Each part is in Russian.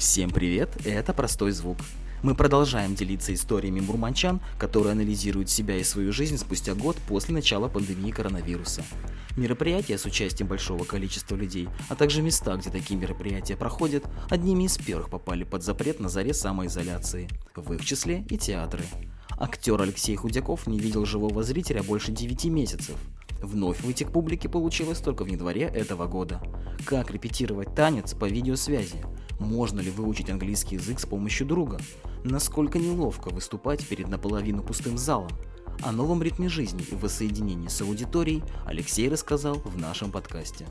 Всем привет, это «Простой звук». Мы продолжаем делиться историями мурманчан, которые анализируют себя и свою жизнь спустя год после начала пандемии коронавируса. Мероприятия с участием большого количества людей, а также места, где такие мероприятия проходят, одними из первых попали под запрет на заре самоизоляции, в их числе и театры. Актер Алексей Худяков не видел живого зрителя больше 9 месяцев. Вновь выйти к публике получилось только в январе этого года. Как репетировать танец по видеосвязи? Можно ли выучить английский язык с помощью друга? Насколько неловко выступать перед наполовину пустым залом? О новом ритме жизни и воссоединении с аудиторией Алексей рассказал в нашем подкасте.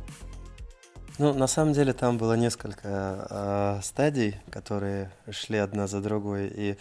Ну, на самом деле там было несколько э, стадий, которые шли одна за другой, и,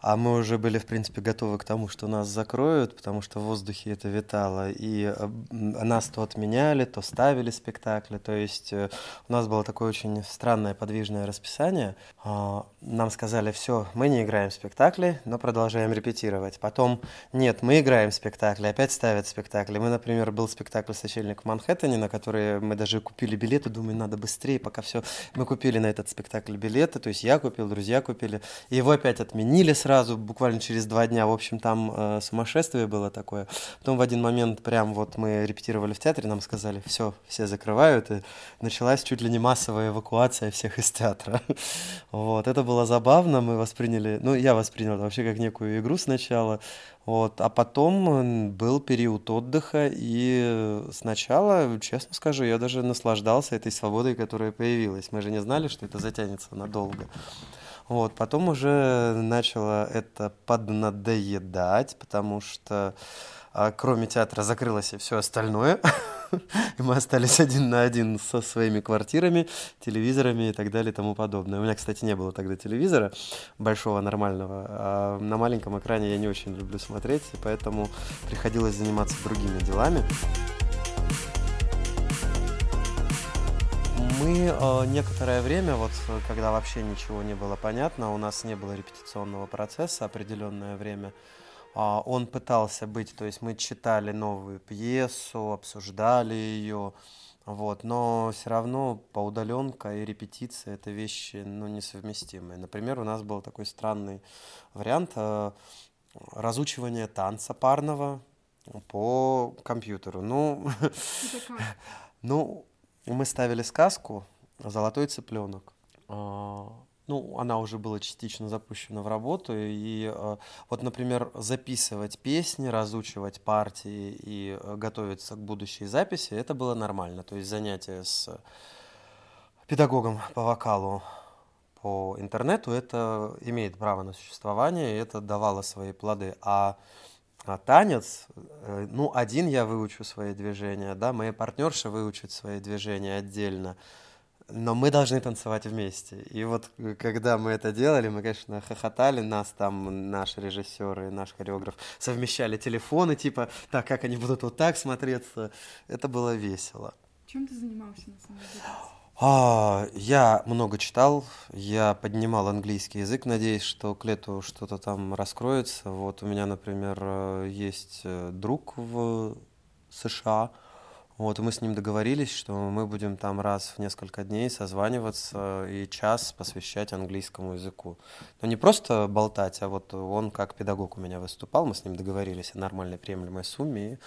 а мы уже были, в принципе, готовы к тому, что нас закроют, потому что в воздухе это витало, и э, нас то отменяли, то ставили спектакли, то есть э, у нас было такое очень странное подвижное расписание. Э, нам сказали, все, мы не играем спектакли, но продолжаем репетировать. Потом, нет, мы играем спектакли, опять ставят спектакли. Мы, например, был спектакль «Сочельник в Манхэттене», на который мы даже купили билеты думаю, надо быстрее, пока все. Мы купили на этот спектакль билеты, то есть я купил, друзья купили. Его опять отменили сразу, буквально через два дня. В общем, там э, сумасшествие было такое. Потом в один момент прям вот мы репетировали в театре, нам сказали, все, все закрывают, и началась чуть ли не массовая эвакуация всех из театра. Вот, это было забавно, мы восприняли, ну, я воспринял вообще как некую игру сначала, вот. А потом был период отдыха, и сначала, честно скажу, я даже наслаждался этой свободой, которая появилась. Мы же не знали, что это затянется надолго. Вот. Потом уже начало это поднадоедать, потому что а кроме театра закрылось и все остальное. и мы остались один на один со своими квартирами, телевизорами и так далее и тому подобное. У меня, кстати, не было тогда телевизора большого, нормального. А на маленьком экране я не очень люблю смотреть, поэтому приходилось заниматься другими делами. Мы э, некоторое время, вот когда вообще ничего не было понятно, у нас не было репетиционного процесса определенное время, он пытался быть, то есть мы читали новую пьесу, обсуждали ее, вот, но все равно по удаленка и репетиция это вещи ну, несовместимые. Например, у нас был такой странный вариант э, разучивания танца парного по компьютеру. Ну, ну, мы ставили сказку «Золотой цыпленок». Ну, она уже была частично запущена в работу, и э, вот, например, записывать песни, разучивать партии и э, готовиться к будущей записи, это было нормально, то есть занятие с педагогом по вокалу по интернету, это имеет право на существование, и это давало свои плоды, а а танец, э, ну, один я выучу свои движения, да, моя партнерша выучит свои движения отдельно но мы должны танцевать вместе. И вот э, когда мы это делали, мы, конечно, хохотали, нас там наши режиссеры, наш хореограф совмещали телефоны, типа, так, как они будут вот так смотреться. Это было весело. Чем ты занимался на самом деле? А, я много читал, я поднимал английский язык, надеясь, что к лету что-то там раскроется. Вот у меня, например, э, есть э, друг в США, вот, мы с ним договорились, что мы будем там раз в несколько дней созваниваться и час посвящать английскому языку. Но не просто болтать, а вот он как педагог у меня выступал, мы с ним договорились о нормальной приемлемой сумме. И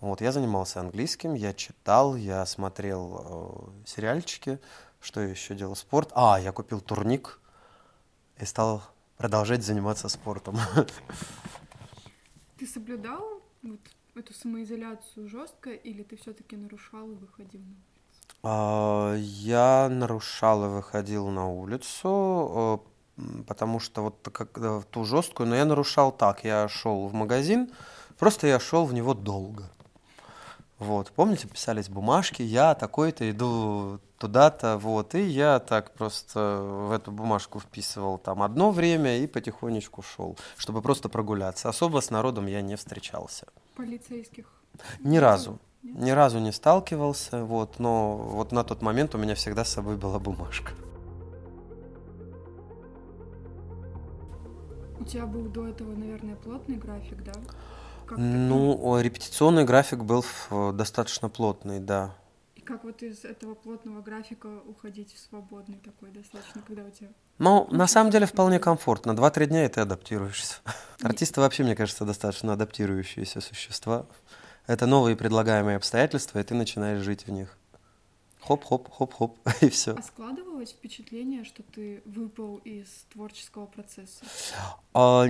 вот я занимался английским, я читал, я смотрел э, сериальчики, что я еще делал, спорт. А, я купил турник и стал продолжать заниматься спортом. Ты соблюдал вот эту самоизоляцию жестко, или ты все-таки нарушал и выходил на улицу? А, я нарушал и выходил на улицу, э, потому что вот как ту жесткую, но я нарушал так. Я шел в магазин, просто я шел в него долго. Вот, помните, писались бумажки, я такой-то иду туда-то, вот, и я так просто в эту бумажку вписывал там одно время и потихонечку шел, чтобы просто прогуляться. Особо с народом я не встречался. Полицейских? Ни разу. Нет? Ни разу не сталкивался, вот, но вот на тот момент у меня всегда с собой была бумажка. У тебя был до этого, наверное, плотный график, да? Как ну, репетиционный график был достаточно плотный, да. Как вот из этого плотного графика уходить в свободный такой достаточно, когда у тебя... Ну, на самом деле вполне комфортно. Два-три дня, и ты адаптируешься. Артисты вообще, мне кажется, достаточно адаптирующиеся существа. Это новые предлагаемые обстоятельства, и ты начинаешь жить в них хоп-хоп, хоп-хоп, и все. А складывалось впечатление, что ты выпал из творческого процесса? А,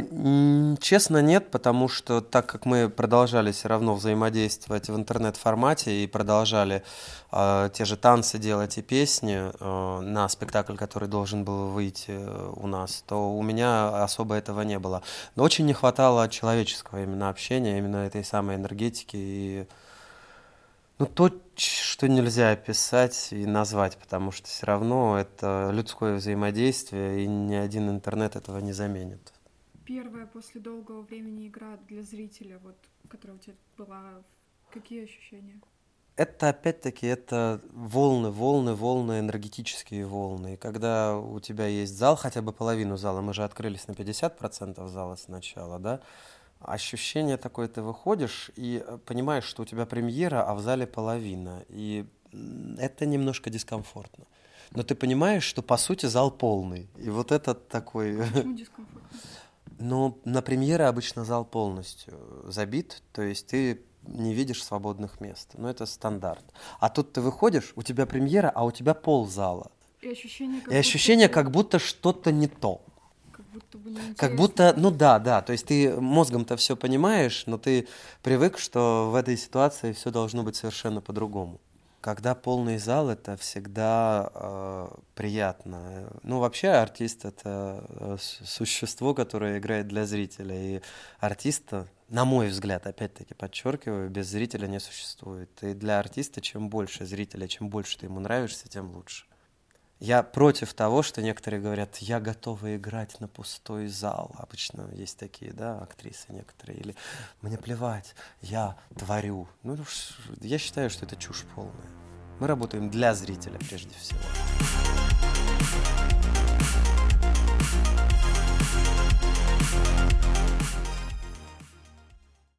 честно, нет, потому что так как мы продолжали все равно взаимодействовать в интернет-формате и продолжали а, те же танцы делать и песни а, на спектакль, который должен был выйти у нас, то у меня особо этого не было. Но очень не хватало человеческого именно общения, именно этой самой энергетики и ну, то, что нельзя описать и назвать, потому что все равно это людское взаимодействие, и ни один интернет этого не заменит. Первая после долгого времени игра для зрителя, вот, которая у тебя была, какие ощущения? Это опять-таки это волны, волны, волны, энергетические волны. И когда у тебя есть зал, хотя бы половину зала, мы же открылись на 50% зала сначала, да, ощущение такое, ты выходишь и э, понимаешь, что у тебя премьера, а в зале половина. И это немножко дискомфортно. Но ты понимаешь, что по сути зал полный. И вот этот такой... Почему дискомфортно? Ну, на премьеры обычно зал полностью забит, то есть ты не видишь свободных мест. Ну, это стандарт. А тут ты выходишь, у тебя премьера, а у тебя пол зала. И ощущение, как, и ощущение, как будто что-то не то будто бы неинтересно. Как будто, ну да, да, то есть ты мозгом-то все понимаешь, но ты привык, что в этой ситуации все должно быть совершенно по-другому. Когда полный зал, это всегда э, приятно. Ну, вообще артист — это э, существо, которое играет для зрителя. И артиста, на мой взгляд, опять-таки подчеркиваю, без зрителя не существует. И для артиста чем больше зрителя, чем больше ты ему нравишься, тем лучше. Я против того, что некоторые говорят, я готова играть на пустой зал. Обычно есть такие, да, актрисы некоторые. Или мне плевать, я творю. Ну, я считаю, что это чушь полная. Мы работаем для зрителя прежде всего.